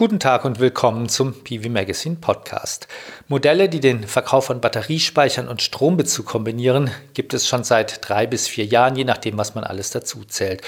Guten Tag und willkommen zum PV Magazine Podcast. Modelle, die den Verkauf von Batteriespeichern und Strombezug kombinieren, gibt es schon seit drei bis vier Jahren, je nachdem, was man alles dazu zählt.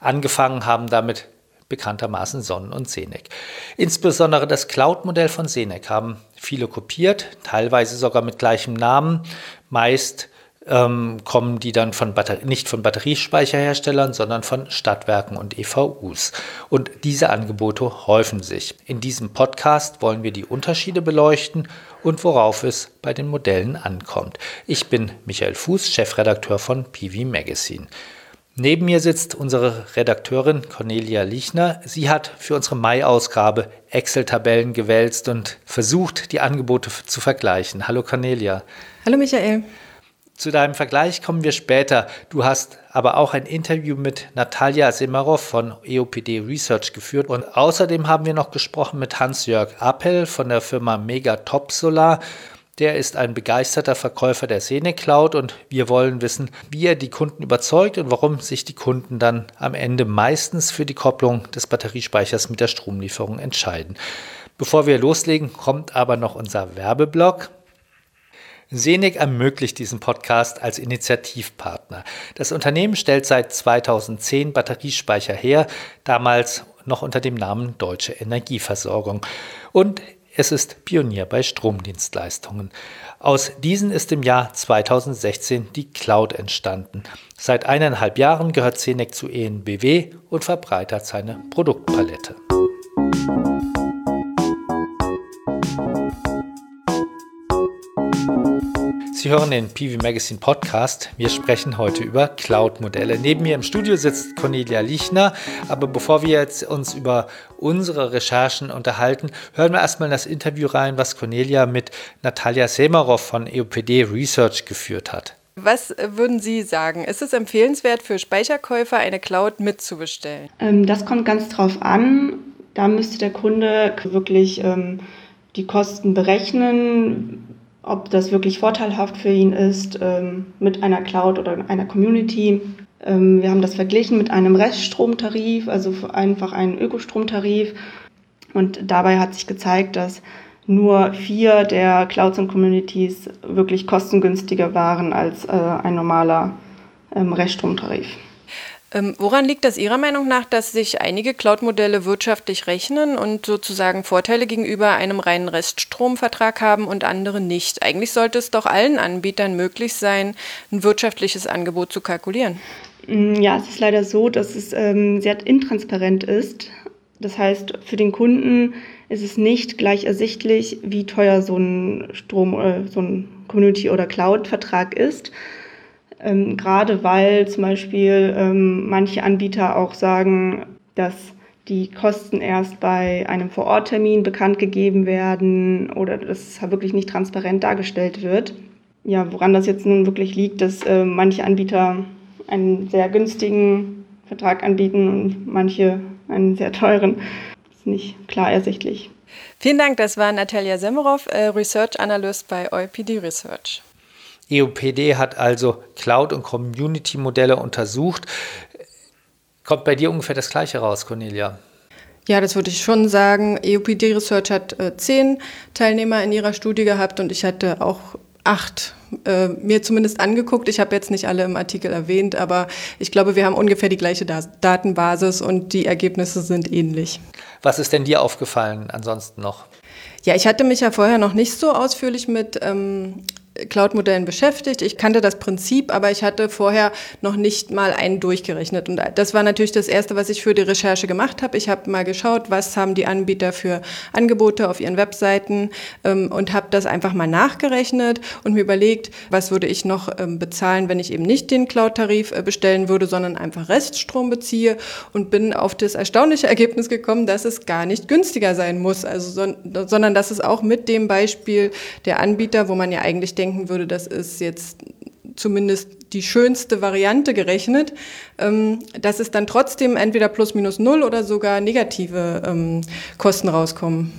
Angefangen haben damit bekanntermaßen Sonnen und Senec. Insbesondere das Cloud-Modell von Senec haben viele kopiert, teilweise sogar mit gleichem Namen, meist ähm, kommen die dann von nicht von Batteriespeicherherstellern, sondern von Stadtwerken und EVUs. Und diese Angebote häufen sich. In diesem Podcast wollen wir die Unterschiede beleuchten und worauf es bei den Modellen ankommt. Ich bin Michael Fuß, Chefredakteur von PV Magazine. Neben mir sitzt unsere Redakteurin Cornelia Lichner. Sie hat für unsere Mai-Ausgabe Excel-Tabellen gewälzt und versucht, die Angebote zu vergleichen. Hallo Cornelia. Hallo Michael. Zu deinem Vergleich kommen wir später. Du hast aber auch ein Interview mit Natalia Semarov von EOPD Research geführt und außerdem haben wir noch gesprochen mit Hans-Jörg Appel von der Firma Mega Top Solar. Der ist ein begeisterter Verkäufer der Sene Cloud und wir wollen wissen, wie er die Kunden überzeugt und warum sich die Kunden dann am Ende meistens für die Kopplung des Batteriespeichers mit der Stromlieferung entscheiden. Bevor wir loslegen, kommt aber noch unser Werbeblock. Senec ermöglicht diesen Podcast als Initiativpartner. Das Unternehmen stellt seit 2010 Batteriespeicher her, damals noch unter dem Namen Deutsche Energieversorgung. Und es ist Pionier bei Stromdienstleistungen. Aus diesen ist im Jahr 2016 die Cloud entstanden. Seit eineinhalb Jahren gehört Senec zu ENBW und verbreitert seine Produktpalette. Sie hören den PV Magazine Podcast. Wir sprechen heute über Cloud-Modelle. Neben mir im Studio sitzt Cornelia Lichner. Aber bevor wir jetzt uns über unsere Recherchen unterhalten, hören wir erstmal in das Interview rein, was Cornelia mit Natalia Semarov von EOPD Research geführt hat. Was würden Sie sagen? Ist es empfehlenswert für Speicherkäufer, eine Cloud mitzubestellen? Ähm, das kommt ganz drauf an. Da müsste der Kunde wirklich ähm, die Kosten berechnen ob das wirklich vorteilhaft für ihn ist ähm, mit einer Cloud oder einer Community. Ähm, wir haben das verglichen mit einem Reststromtarif, also einfach einen Ökostromtarif. Und dabei hat sich gezeigt, dass nur vier der Clouds und Communities wirklich kostengünstiger waren als äh, ein normaler ähm, Reststromtarif. Ähm, woran liegt das Ihrer Meinung nach, dass sich einige Cloud-Modelle wirtschaftlich rechnen und sozusagen Vorteile gegenüber einem reinen Reststromvertrag haben und andere nicht? Eigentlich sollte es doch allen Anbietern möglich sein, ein wirtschaftliches Angebot zu kalkulieren. Mm, ja, es ist leider so, dass es ähm, sehr intransparent ist. Das heißt, für den Kunden ist es nicht gleich ersichtlich, wie teuer so ein Strom, äh, so ein Community- oder Cloud-Vertrag ist. Ähm, gerade weil zum Beispiel ähm, manche Anbieter auch sagen, dass die Kosten erst bei einem Vororttermin bekannt gegeben werden oder dass es wirklich nicht transparent dargestellt wird. Ja, woran das jetzt nun wirklich liegt, dass äh, manche Anbieter einen sehr günstigen Vertrag anbieten und manche einen sehr teuren, ist nicht klar ersichtlich. Vielen Dank, das war Natalia Semmerov, äh, Research Analyst bei OIPD Research. EOPD hat also Cloud- und Community-Modelle untersucht. Kommt bei dir ungefähr das Gleiche raus, Cornelia? Ja, das würde ich schon sagen. EOPD Research hat äh, zehn Teilnehmer in ihrer Studie gehabt und ich hatte auch acht äh, mir zumindest angeguckt. Ich habe jetzt nicht alle im Artikel erwähnt, aber ich glaube, wir haben ungefähr die gleiche da Datenbasis und die Ergebnisse sind ähnlich. Was ist denn dir aufgefallen ansonsten noch? Ja, ich hatte mich ja vorher noch nicht so ausführlich mit ähm, Cloud-Modellen beschäftigt. Ich kannte das Prinzip, aber ich hatte vorher noch nicht mal einen durchgerechnet. Und das war natürlich das Erste, was ich für die Recherche gemacht habe. Ich habe mal geschaut, was haben die Anbieter für Angebote auf ihren Webseiten ähm, und habe das einfach mal nachgerechnet und mir überlegt, was würde ich noch ähm, bezahlen, wenn ich eben nicht den Cloud-Tarif äh, bestellen würde, sondern einfach Reststrom beziehe und bin auf das erstaunliche Ergebnis gekommen, dass es gar nicht günstiger sein muss, also, so, sondern dass es auch mit dem Beispiel der Anbieter, wo man ja eigentlich denkt, denken würde, das ist jetzt zumindest die schönste Variante gerechnet, ähm, dass es dann trotzdem entweder plus minus null oder sogar negative ähm, Kosten rauskommen.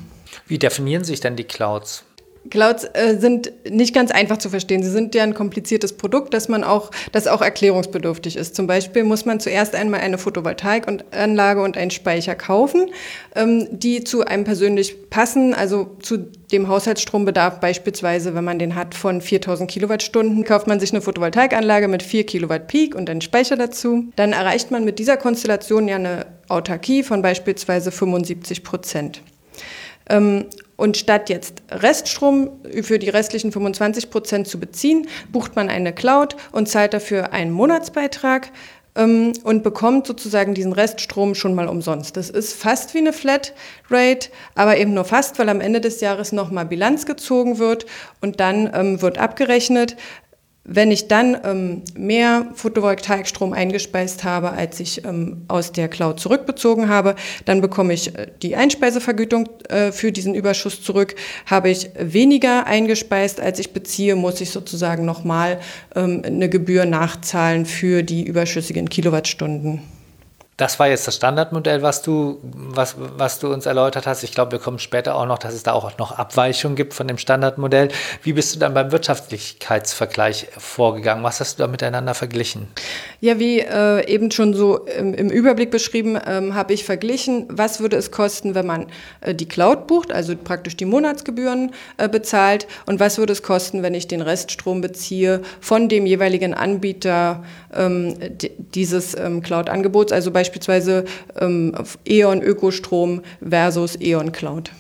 Wie definieren sich denn die Clouds? Clouds äh, sind nicht ganz einfach zu verstehen. Sie sind ja ein kompliziertes Produkt, das man auch, das auch erklärungsbedürftig ist. Zum Beispiel muss man zuerst einmal eine Photovoltaikanlage und einen Speicher kaufen, ähm, die zu einem persönlich passen, also zu dem Haushaltsstrombedarf beispielsweise, wenn man den hat von 4000 Kilowattstunden, kauft man sich eine Photovoltaikanlage mit 4 Kilowatt Peak und einen Speicher dazu. Dann erreicht man mit dieser Konstellation ja eine Autarkie von beispielsweise 75 Prozent. Ähm, und statt jetzt Reststrom für die restlichen 25 Prozent zu beziehen, bucht man eine Cloud und zahlt dafür einen Monatsbeitrag ähm, und bekommt sozusagen diesen Reststrom schon mal umsonst. Das ist fast wie eine Flatrate, aber eben nur fast, weil am Ende des Jahres nochmal Bilanz gezogen wird und dann ähm, wird abgerechnet, wenn ich dann ähm, mehr Photovoltaikstrom eingespeist habe, als ich ähm, aus der Cloud zurückbezogen habe, dann bekomme ich äh, die Einspeisevergütung äh, für diesen Überschuss zurück. Habe ich weniger eingespeist, als ich beziehe, muss ich sozusagen nochmal ähm, eine Gebühr nachzahlen für die überschüssigen Kilowattstunden. Das war jetzt das Standardmodell, was du, was, was du uns erläutert hast. Ich glaube, wir kommen später auch noch, dass es da auch noch Abweichungen gibt von dem Standardmodell. Wie bist du dann beim Wirtschaftlichkeitsvergleich vorgegangen? Was hast du da miteinander verglichen? Ja, wie äh, eben schon so im, im Überblick beschrieben, ähm, habe ich verglichen, was würde es kosten, wenn man äh, die Cloud bucht, also praktisch die Monatsgebühren äh, bezahlt, und was würde es kosten, wenn ich den Reststrom beziehe von dem jeweiligen Anbieter ähm, dieses ähm, Cloud-Angebots, also bei beispielsweise ähm, E.ON Ökostrom versus E.ON Cloud.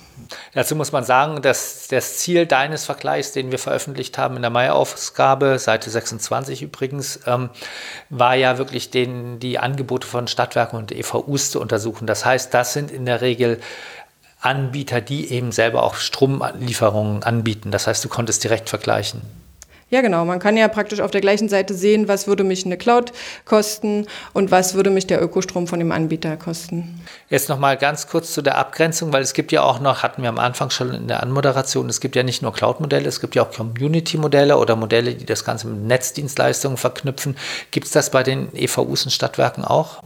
Dazu muss man sagen, dass das Ziel deines Vergleichs, den wir veröffentlicht haben in der Mai-Ausgabe, Seite 26 übrigens, ähm, war ja wirklich den, die Angebote von Stadtwerken und EVUs zu untersuchen. Das heißt, das sind in der Regel Anbieter, die eben selber auch Stromlieferungen anbieten. Das heißt, du konntest direkt vergleichen. Ja, genau. Man kann ja praktisch auf der gleichen Seite sehen, was würde mich eine Cloud kosten und was würde mich der Ökostrom von dem Anbieter kosten. Jetzt noch mal ganz kurz zu der Abgrenzung, weil es gibt ja auch noch, hatten wir am Anfang schon in der Anmoderation, es gibt ja nicht nur Cloud-Modelle, es gibt ja auch Community-Modelle oder Modelle, die das Ganze mit Netzdienstleistungen verknüpfen. Gibt es das bei den EVUs und Stadtwerken auch?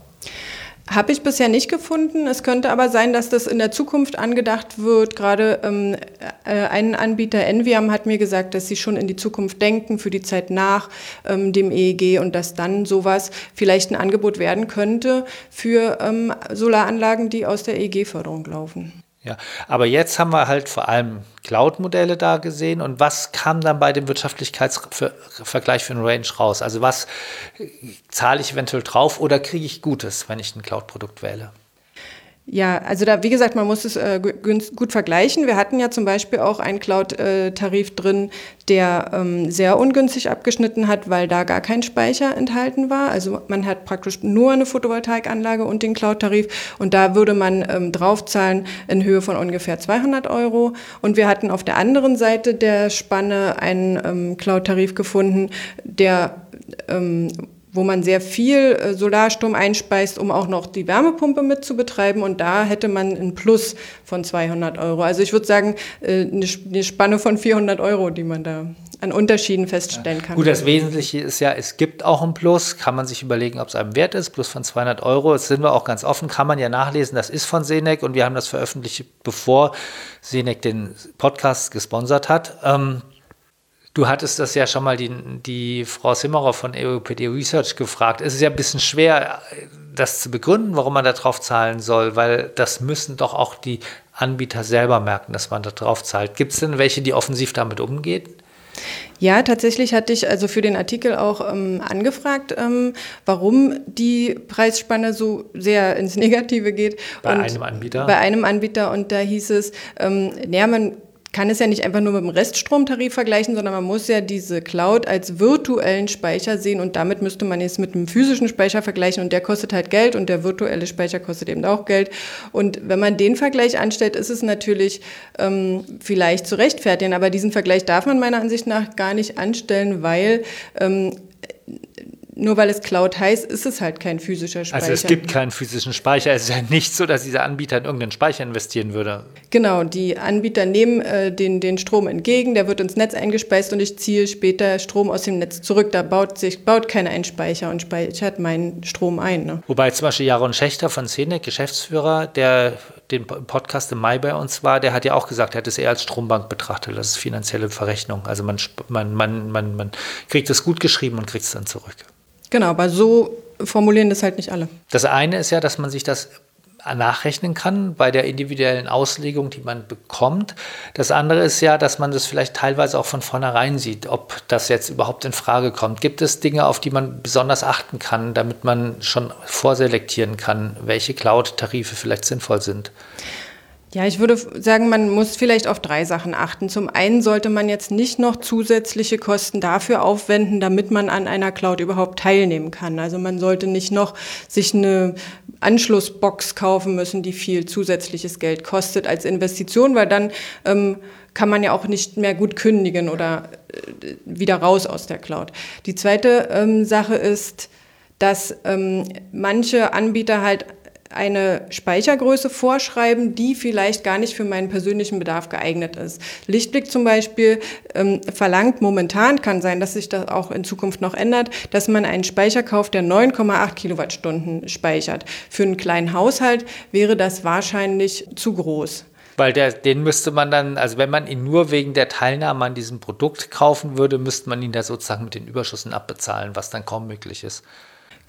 Habe ich bisher nicht gefunden. Es könnte aber sein, dass das in der Zukunft angedacht wird. Gerade ähm, äh, ein Anbieter, Enviam, hat mir gesagt, dass sie schon in die Zukunft denken, für die Zeit nach ähm, dem EEG und dass dann sowas vielleicht ein Angebot werden könnte für ähm, Solaranlagen, die aus der EEG-Förderung laufen. Ja, aber jetzt haben wir halt vor allem Cloud-Modelle da gesehen und was kam dann bei dem Wirtschaftlichkeitsvergleich für einen Range raus? Also was zahle ich eventuell drauf oder kriege ich Gutes, wenn ich ein Cloud-Produkt wähle? Ja, also da, wie gesagt, man muss es äh, gut vergleichen. Wir hatten ja zum Beispiel auch einen Cloud-Tarif drin, der ähm, sehr ungünstig abgeschnitten hat, weil da gar kein Speicher enthalten war. Also man hat praktisch nur eine Photovoltaikanlage und den Cloud-Tarif und da würde man ähm, draufzahlen in Höhe von ungefähr 200 Euro. Und wir hatten auf der anderen Seite der Spanne einen ähm, Cloud-Tarif gefunden, der ähm, wo man sehr viel äh, Solarstrom einspeist, um auch noch die Wärmepumpe mit zu betreiben. Und da hätte man ein Plus von 200 Euro. Also ich würde sagen, äh, eine Spanne von 400 Euro, die man da an Unterschieden feststellen kann. Gut, das Wesentliche ist ja, es gibt auch ein Plus. Kann man sich überlegen, ob es einem wert ist. Plus von 200 Euro. Das sind wir auch ganz offen. Kann man ja nachlesen. Das ist von Senec und wir haben das veröffentlicht, bevor Senec den Podcast gesponsert hat. Ähm, Du hattest das ja schon mal die, die Frau Simmerer von EOPD Research gefragt. Es ist ja ein bisschen schwer, das zu begründen, warum man da drauf zahlen soll, weil das müssen doch auch die Anbieter selber merken, dass man da drauf zahlt. Gibt es denn welche, die offensiv damit umgehen? Ja, tatsächlich hatte ich also für den Artikel auch ähm, angefragt, ähm, warum die Preisspanne so sehr ins Negative geht. Bei einem Anbieter? Bei einem Anbieter. Und da hieß es, ähm, naja, man kann es ja nicht einfach nur mit dem Reststromtarif vergleichen, sondern man muss ja diese Cloud als virtuellen Speicher sehen und damit müsste man es mit einem physischen Speicher vergleichen und der kostet halt Geld und der virtuelle Speicher kostet eben auch Geld. Und wenn man den Vergleich anstellt, ist es natürlich ähm, vielleicht zu rechtfertigen, aber diesen Vergleich darf man meiner Ansicht nach gar nicht anstellen, weil ähm, nur weil es Cloud heißt, ist es halt kein physischer Speicher. Also es gibt keinen physischen Speicher. Es ist ja nicht so, dass dieser Anbieter in irgendeinen Speicher investieren würde. Genau, die Anbieter nehmen äh, den, den Strom entgegen, der wird ins Netz eingespeist und ich ziehe später Strom aus dem Netz zurück. Da baut sich baut keiner einen Speicher und speichert meinen Strom ein. Ne? Wobei zum Beispiel Jaron Schächter von Scenic, Geschäftsführer, der den Podcast im Mai bei uns war, der hat ja auch gesagt, er hat es eher als Strombank betrachtet. Das ist finanzielle Verrechnung. Also man, man, man, man, man kriegt es gut geschrieben und kriegt es dann zurück. Genau, aber so formulieren das halt nicht alle. Das eine ist ja, dass man sich das nachrechnen kann bei der individuellen Auslegung, die man bekommt. Das andere ist ja, dass man das vielleicht teilweise auch von vornherein sieht, ob das jetzt überhaupt in Frage kommt. Gibt es Dinge, auf die man besonders achten kann, damit man schon vorselektieren kann, welche Cloud-Tarife vielleicht sinnvoll sind? Ja, ich würde sagen, man muss vielleicht auf drei Sachen achten. Zum einen sollte man jetzt nicht noch zusätzliche Kosten dafür aufwenden, damit man an einer Cloud überhaupt teilnehmen kann. Also man sollte nicht noch sich eine Anschlussbox kaufen müssen, die viel zusätzliches Geld kostet als Investition, weil dann ähm, kann man ja auch nicht mehr gut kündigen oder äh, wieder raus aus der Cloud. Die zweite ähm, Sache ist, dass ähm, manche Anbieter halt eine Speichergröße vorschreiben, die vielleicht gar nicht für meinen persönlichen Bedarf geeignet ist. Lichtblick zum Beispiel ähm, verlangt momentan, kann sein, dass sich das auch in Zukunft noch ändert, dass man einen Speicher kauft, der 9,8 Kilowattstunden speichert. Für einen kleinen Haushalt wäre das wahrscheinlich zu groß. Weil der, den müsste man dann, also wenn man ihn nur wegen der Teilnahme an diesem Produkt kaufen würde, müsste man ihn da sozusagen mit den Überschüssen abbezahlen, was dann kaum möglich ist.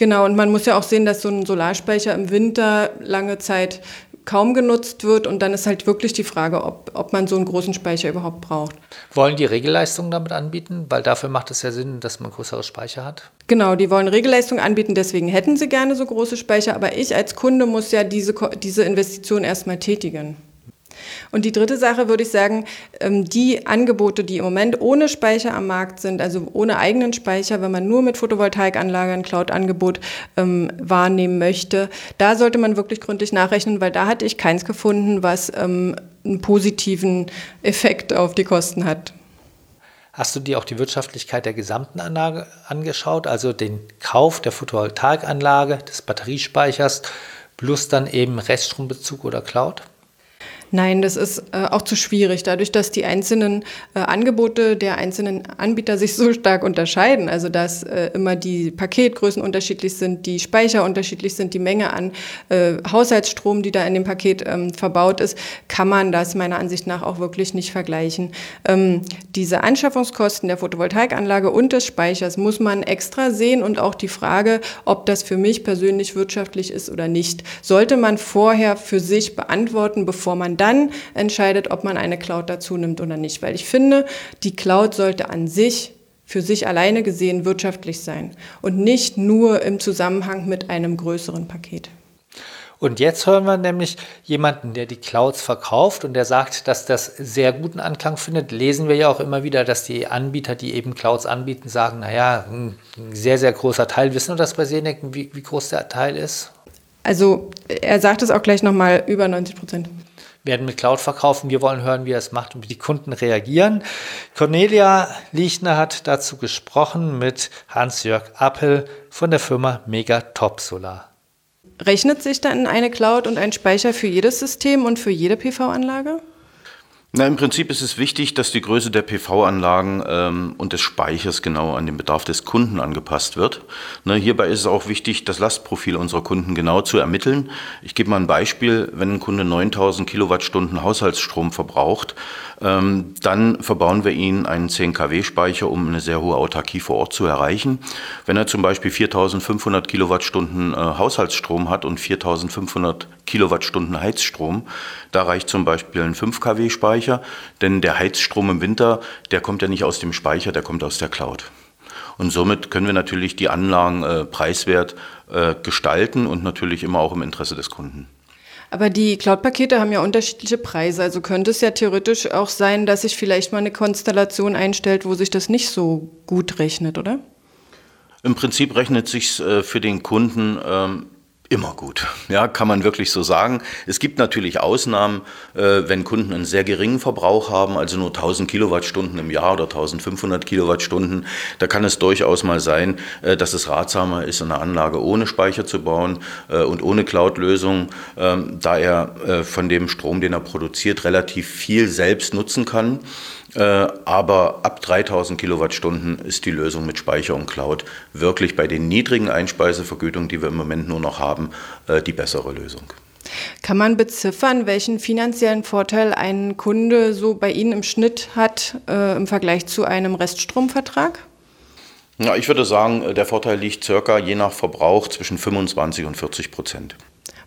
Genau, und man muss ja auch sehen, dass so ein Solarspeicher im Winter lange Zeit kaum genutzt wird und dann ist halt wirklich die Frage, ob, ob man so einen großen Speicher überhaupt braucht. Wollen die Regelleistungen damit anbieten? Weil dafür macht es ja Sinn, dass man größere Speicher hat. Genau, die wollen Regelleistungen anbieten, deswegen hätten sie gerne so große Speicher, aber ich als Kunde muss ja diese, diese Investition erstmal tätigen. Und die dritte Sache würde ich sagen, ähm, die Angebote, die im Moment ohne Speicher am Markt sind, also ohne eigenen Speicher, wenn man nur mit Photovoltaikanlage ein Cloud-Angebot ähm, wahrnehmen möchte, da sollte man wirklich gründlich nachrechnen, weil da hatte ich keins gefunden, was ähm, einen positiven Effekt auf die Kosten hat. Hast du dir auch die Wirtschaftlichkeit der gesamten Anlage angeschaut, also den Kauf der Photovoltaikanlage, des Batteriespeichers plus dann eben Reststrombezug oder Cloud? Nein, das ist äh, auch zu schwierig, dadurch, dass die einzelnen äh, Angebote der einzelnen Anbieter sich so stark unterscheiden, also dass äh, immer die Paketgrößen unterschiedlich sind, die Speicher unterschiedlich sind, die Menge an äh, Haushaltsstrom, die da in dem Paket ähm, verbaut ist, kann man das meiner Ansicht nach auch wirklich nicht vergleichen. Ähm, diese Anschaffungskosten der Photovoltaikanlage und des Speichers muss man extra sehen und auch die Frage, ob das für mich persönlich wirtschaftlich ist oder nicht, sollte man vorher für sich beantworten, bevor man dann entscheidet, ob man eine Cloud dazu nimmt oder nicht. Weil ich finde, die Cloud sollte an sich für sich alleine gesehen wirtschaftlich sein und nicht nur im Zusammenhang mit einem größeren Paket. Und jetzt hören wir nämlich jemanden, der die Clouds verkauft und der sagt, dass das sehr guten Anklang findet. Lesen wir ja auch immer wieder, dass die Anbieter, die eben Clouds anbieten, sagen, naja, ein sehr, sehr großer Teil. Wissen wir das bei Senec, wie, wie groß der Teil ist? Also er sagt es auch gleich nochmal, über 90 Prozent werden mit Cloud verkaufen. Wir wollen hören, wie er es macht und wie die Kunden reagieren. Cornelia Liechner hat dazu gesprochen mit Hans-Jörg Appel von der Firma Mega Top Solar. Rechnet sich dann eine Cloud und ein Speicher für jedes System und für jede PV-Anlage? Na, Im Prinzip ist es wichtig, dass die Größe der PV-Anlagen ähm, und des Speichers genau an den Bedarf des Kunden angepasst wird. Ne, hierbei ist es auch wichtig, das Lastprofil unserer Kunden genau zu ermitteln. Ich gebe mal ein Beispiel. Wenn ein Kunde 9000 Kilowattstunden Haushaltsstrom verbraucht, ähm, dann verbauen wir ihn einen 10 kW-Speicher, um eine sehr hohe Autarkie vor Ort zu erreichen. Wenn er zum Beispiel 4500 Kilowattstunden äh, Haushaltsstrom hat und 4500 Kilowattstunden Heizstrom, da reicht zum Beispiel ein 5 kW-Speicher, denn der Heizstrom im Winter, der kommt ja nicht aus dem Speicher, der kommt aus der Cloud. Und somit können wir natürlich die Anlagen äh, preiswert äh, gestalten und natürlich immer auch im Interesse des Kunden. Aber die Cloud-Pakete haben ja unterschiedliche Preise. Also könnte es ja theoretisch auch sein, dass sich vielleicht mal eine Konstellation einstellt, wo sich das nicht so gut rechnet, oder? Im Prinzip rechnet sich äh, für den Kunden ähm, immer gut. Ja, kann man wirklich so sagen. Es gibt natürlich Ausnahmen, äh, wenn Kunden einen sehr geringen Verbrauch haben, also nur 1000 Kilowattstunden im Jahr oder 1500 Kilowattstunden. Da kann es durchaus mal sein, äh, dass es ratsamer ist, eine Anlage ohne Speicher zu bauen äh, und ohne Cloud-Lösung, ähm, da er äh, von dem Strom, den er produziert, relativ viel selbst nutzen kann. Äh, aber ab 3000 Kilowattstunden ist die Lösung mit Speicher und Cloud wirklich bei den niedrigen Einspeisevergütungen, die wir im Moment nur noch haben, äh, die bessere Lösung. Kann man beziffern, welchen finanziellen Vorteil ein Kunde so bei Ihnen im Schnitt hat äh, im Vergleich zu einem Reststromvertrag? Ja, ich würde sagen, der Vorteil liegt circa je nach Verbrauch zwischen 25 und 40 Prozent.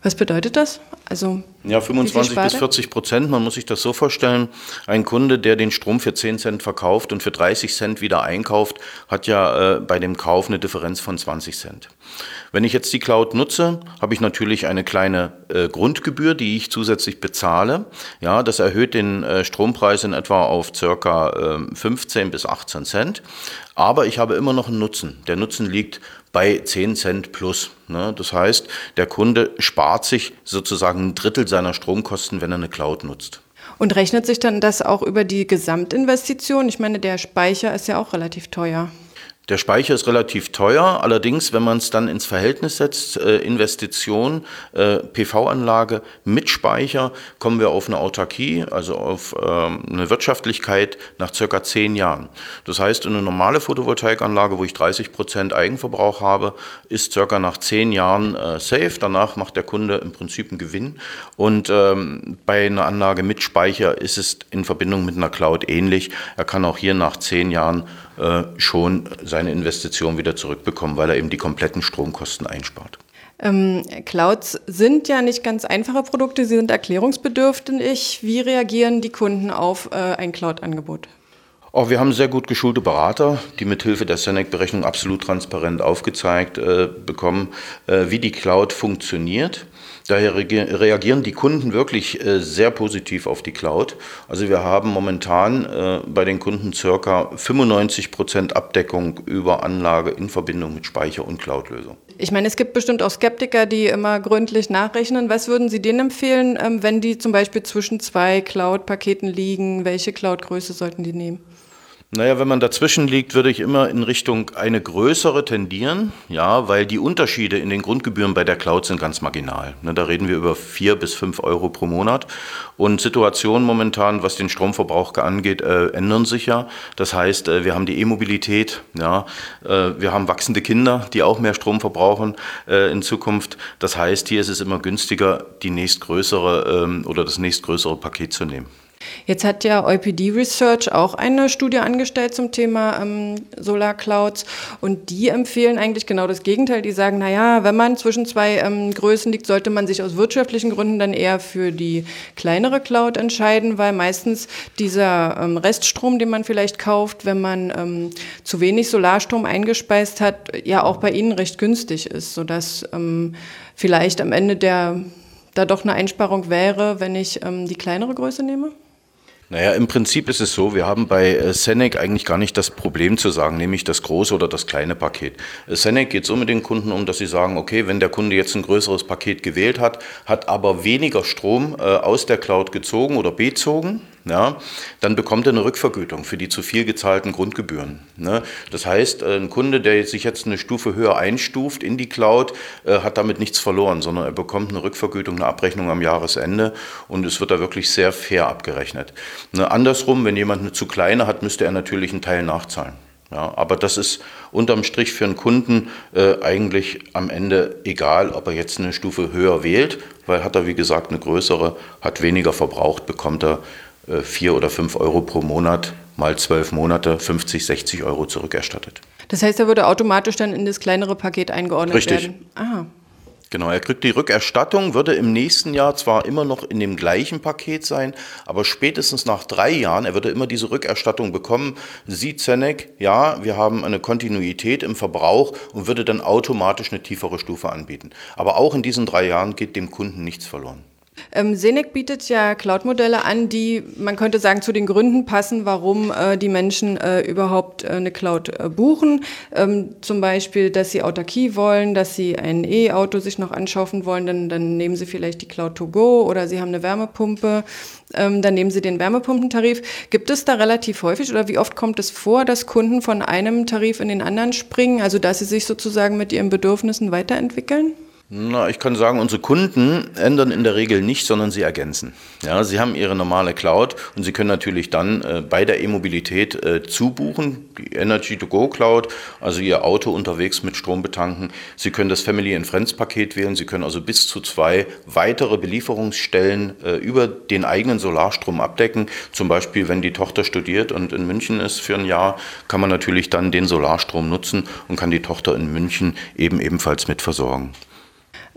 Was bedeutet das? Also ja, 25 bis 40 Prozent. Man muss sich das so vorstellen. Ein Kunde, der den Strom für 10 Cent verkauft und für 30 Cent wieder einkauft, hat ja äh, bei dem Kauf eine Differenz von 20 Cent. Wenn ich jetzt die Cloud nutze, habe ich natürlich eine kleine äh, Grundgebühr, die ich zusätzlich bezahle. Ja, das erhöht den äh, Strompreis in etwa auf circa 15 bis 18 Cent. Aber ich habe immer noch einen Nutzen. Der Nutzen liegt bei 10 Cent plus. Ne? Das heißt, der Kunde spart sich sozusagen ein Drittel seiner Stromkosten, wenn er eine Cloud nutzt. Und rechnet sich dann das auch über die Gesamtinvestition? Ich meine, der Speicher ist ja auch relativ teuer. Der Speicher ist relativ teuer, allerdings, wenn man es dann ins Verhältnis setzt, äh, Investition, äh, PV-Anlage mit Speicher, kommen wir auf eine Autarkie, also auf ähm, eine Wirtschaftlichkeit nach circa zehn Jahren. Das heißt, eine normale Photovoltaikanlage, wo ich 30 Prozent Eigenverbrauch habe, ist circa nach zehn Jahren äh, safe. Danach macht der Kunde im Prinzip einen Gewinn. Und ähm, bei einer Anlage mit Speicher ist es in Verbindung mit einer Cloud ähnlich. Er kann auch hier nach zehn Jahren äh, schon seine Investition wieder zurückbekommen, weil er eben die kompletten Stromkosten einspart. Ähm, Clouds sind ja nicht ganz einfache Produkte, sie sind erklärungsbedürftig. Wie reagieren die Kunden auf äh, ein Cloud-Angebot? Oh, wir haben sehr gut geschulte Berater, die mithilfe der Senec-Berechnung absolut transparent aufgezeigt äh, bekommen, äh, wie die Cloud funktioniert. Daher reagieren die Kunden wirklich äh, sehr positiv auf die Cloud. Also wir haben momentan äh, bei den Kunden circa 95 Prozent Abdeckung über Anlage in Verbindung mit Speicher- und Cloud-Lösung. Ich meine, es gibt bestimmt auch Skeptiker, die immer gründlich nachrechnen. Was würden Sie denen empfehlen, ähm, wenn die zum Beispiel zwischen zwei Cloud-Paketen liegen? Welche Cloud-Größe sollten die nehmen? Naja, wenn man dazwischen liegt, würde ich immer in Richtung eine größere tendieren, ja, weil die Unterschiede in den Grundgebühren bei der Cloud sind ganz marginal. Ne, da reden wir über vier bis fünf Euro pro Monat. Und Situationen momentan, was den Stromverbrauch angeht, äh, ändern sich ja. Das heißt, äh, wir haben die E-Mobilität, ja, äh, wir haben wachsende Kinder, die auch mehr Strom verbrauchen äh, in Zukunft. Das heißt, hier ist es immer günstiger, die nächstgrößere ähm, oder das nächstgrößere Paket zu nehmen. Jetzt hat ja EuPD Research auch eine Studie angestellt zum Thema ähm, Solar Clouds und die empfehlen eigentlich genau das Gegenteil. Die sagen, naja, wenn man zwischen zwei ähm, Größen liegt, sollte man sich aus wirtschaftlichen Gründen dann eher für die kleinere Cloud entscheiden, weil meistens dieser ähm, Reststrom, den man vielleicht kauft, wenn man ähm, zu wenig Solarstrom eingespeist hat, ja auch bei Ihnen recht günstig ist, sodass ähm, vielleicht am Ende der da doch eine Einsparung wäre, wenn ich ähm, die kleinere Größe nehme? Naja, im Prinzip ist es so, wir haben bei äh, Senec eigentlich gar nicht das Problem zu sagen, nämlich das große oder das kleine Paket. Äh, Senec geht so mit den Kunden um, dass sie sagen, okay, wenn der Kunde jetzt ein größeres Paket gewählt hat, hat aber weniger Strom äh, aus der Cloud gezogen oder bezogen, ja, dann bekommt er eine Rückvergütung für die zu viel gezahlten Grundgebühren. Ne? Das heißt, äh, ein Kunde, der sich jetzt eine Stufe höher einstuft in die Cloud, äh, hat damit nichts verloren, sondern er bekommt eine Rückvergütung, eine Abrechnung am Jahresende und es wird da wirklich sehr fair abgerechnet. Ne? Andersrum, wenn jemand eine zu kleine hat, müsste er natürlich einen Teil nachzahlen. Ja, aber das ist unterm Strich für einen Kunden äh, eigentlich am Ende egal, ob er jetzt eine Stufe höher wählt, weil hat er wie gesagt eine größere, hat weniger verbraucht, bekommt er vier oder fünf Euro pro Monat mal zwölf Monate 50, 60 Euro zurückerstattet. Das heißt, er würde automatisch dann in das kleinere Paket eingeordnet Richtig. werden? Ah. Genau, er kriegt die Rückerstattung, würde im nächsten Jahr zwar immer noch in dem gleichen Paket sein, aber spätestens nach drei Jahren, er würde immer diese Rückerstattung bekommen, sieht Zenec, ja, wir haben eine Kontinuität im Verbrauch und würde dann automatisch eine tiefere Stufe anbieten. Aber auch in diesen drei Jahren geht dem Kunden nichts verloren. Ähm, Senec bietet ja Cloud-Modelle an, die, man könnte sagen, zu den Gründen passen, warum äh, die Menschen äh, überhaupt äh, eine Cloud äh, buchen. Ähm, zum Beispiel, dass sie Autarkie wollen, dass sie ein E-Auto sich noch anschaffen wollen, dann, dann nehmen sie vielleicht die Cloud to go oder sie haben eine Wärmepumpe, ähm, dann nehmen sie den Wärmepumpentarif. Gibt es da relativ häufig oder wie oft kommt es vor, dass Kunden von einem Tarif in den anderen springen, also dass sie sich sozusagen mit ihren Bedürfnissen weiterentwickeln? Na, ich kann sagen, unsere Kunden ändern in der Regel nicht, sondern sie ergänzen. Ja, sie haben ihre normale Cloud und sie können natürlich dann äh, bei der E-Mobilität äh, zubuchen, die Energy to Go Cloud, also ihr Auto unterwegs mit Strom betanken. Sie können das Family and Friends Paket wählen. Sie können also bis zu zwei weitere Belieferungsstellen äh, über den eigenen Solarstrom abdecken. Zum Beispiel, wenn die Tochter studiert und in München ist für ein Jahr, kann man natürlich dann den Solarstrom nutzen und kann die Tochter in München eben ebenfalls mit versorgen.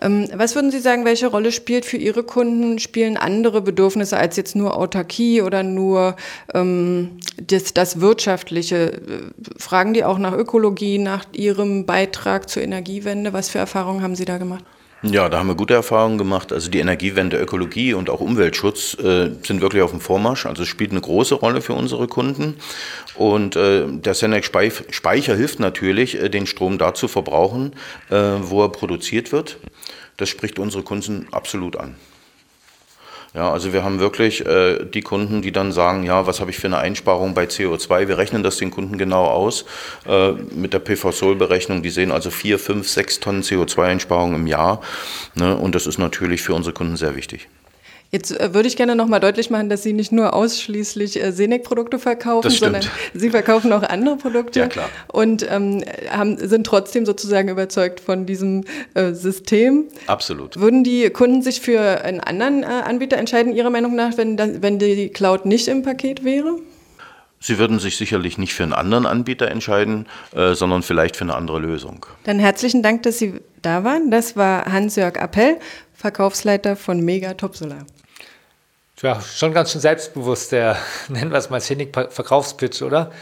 Ähm, was würden Sie sagen, welche Rolle spielt für Ihre Kunden, spielen andere Bedürfnisse als jetzt nur Autarkie oder nur ähm, das, das Wirtschaftliche? Äh, fragen die auch nach Ökologie, nach Ihrem Beitrag zur Energiewende? Was für Erfahrungen haben Sie da gemacht? Ja, da haben wir gute Erfahrungen gemacht. Also die Energiewende, Ökologie und auch Umweltschutz äh, sind wirklich auf dem Vormarsch. Also es spielt eine große Rolle für unsere Kunden. Und äh, der Senec Speicher hilft natürlich, äh, den Strom da zu verbrauchen, äh, wo er produziert wird. Das spricht unsere Kunden absolut an. Ja, also wir haben wirklich äh, die Kunden, die dann sagen, ja, was habe ich für eine Einsparung bei CO2? Wir rechnen das den Kunden genau aus äh, mit der PV-Sol-Berechnung. Die sehen also vier, fünf, sechs Tonnen CO2-Einsparung im Jahr. Ne? Und das ist natürlich für unsere Kunden sehr wichtig. Jetzt äh, würde ich gerne nochmal deutlich machen, dass Sie nicht nur ausschließlich äh, Senec-Produkte verkaufen, sondern Sie verkaufen auch andere Produkte ja, klar. und ähm, haben, sind trotzdem sozusagen überzeugt von diesem äh, System. Absolut. Würden die Kunden sich für einen anderen äh, Anbieter entscheiden, Ihrer Meinung nach, wenn, das, wenn die Cloud nicht im Paket wäre? Sie würden sich sicherlich nicht für einen anderen Anbieter entscheiden, äh, sondern vielleicht für eine andere Lösung. Dann herzlichen Dank, dass Sie da waren. Das war Hans-Jörg Appell, Verkaufsleiter von Mega Top Solar. Ja, schon ganz schön selbstbewusst, der, nennen wir es mal Scenic-Verkaufspitch, oder?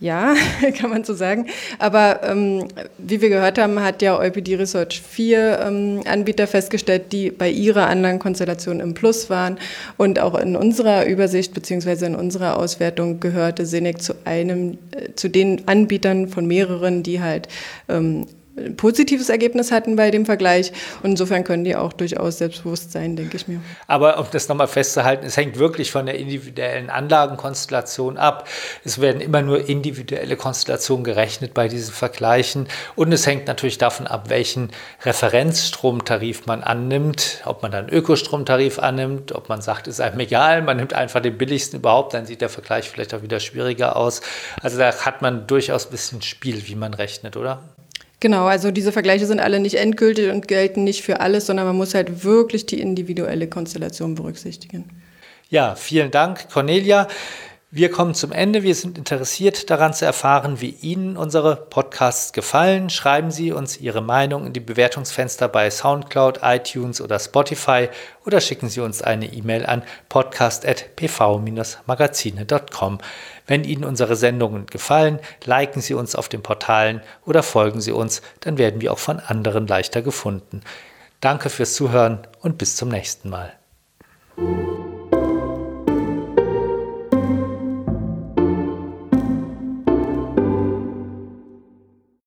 Ja, kann man so sagen. Aber ähm, wie wir gehört haben, hat ja EuPD Research vier ähm, Anbieter festgestellt, die bei ihrer Anlagenkonstellation im Plus waren. Und auch in unserer Übersicht bzw. in unserer Auswertung gehörte Senec zu einem, äh, zu den Anbietern von mehreren, die halt ähm, ein positives Ergebnis hatten bei dem Vergleich. Und insofern können die auch durchaus selbstbewusst sein, denke ich mir. Aber um das nochmal festzuhalten, es hängt wirklich von der individuellen Anlagenkonstellation ab. Es werden immer nur individuelle Konstellationen gerechnet bei diesen Vergleichen. Und es hängt natürlich davon ab, welchen Referenzstromtarif man annimmt, ob man dann Ökostromtarif annimmt, ob man sagt, ist einem egal, man nimmt einfach den billigsten überhaupt, dann sieht der Vergleich vielleicht auch wieder schwieriger aus. Also da hat man durchaus ein bisschen Spiel, wie man rechnet, oder? Genau, also diese Vergleiche sind alle nicht endgültig und gelten nicht für alles, sondern man muss halt wirklich die individuelle Konstellation berücksichtigen. Ja, vielen Dank, Cornelia. Wir kommen zum Ende. Wir sind interessiert daran zu erfahren, wie Ihnen unsere Podcasts gefallen. Schreiben Sie uns Ihre Meinung in die Bewertungsfenster bei SoundCloud, iTunes oder Spotify oder schicken Sie uns eine E-Mail an podcast.pv-magazine.com. Wenn Ihnen unsere Sendungen gefallen, liken Sie uns auf den Portalen oder folgen Sie uns, dann werden wir auch von anderen leichter gefunden. Danke fürs Zuhören und bis zum nächsten Mal.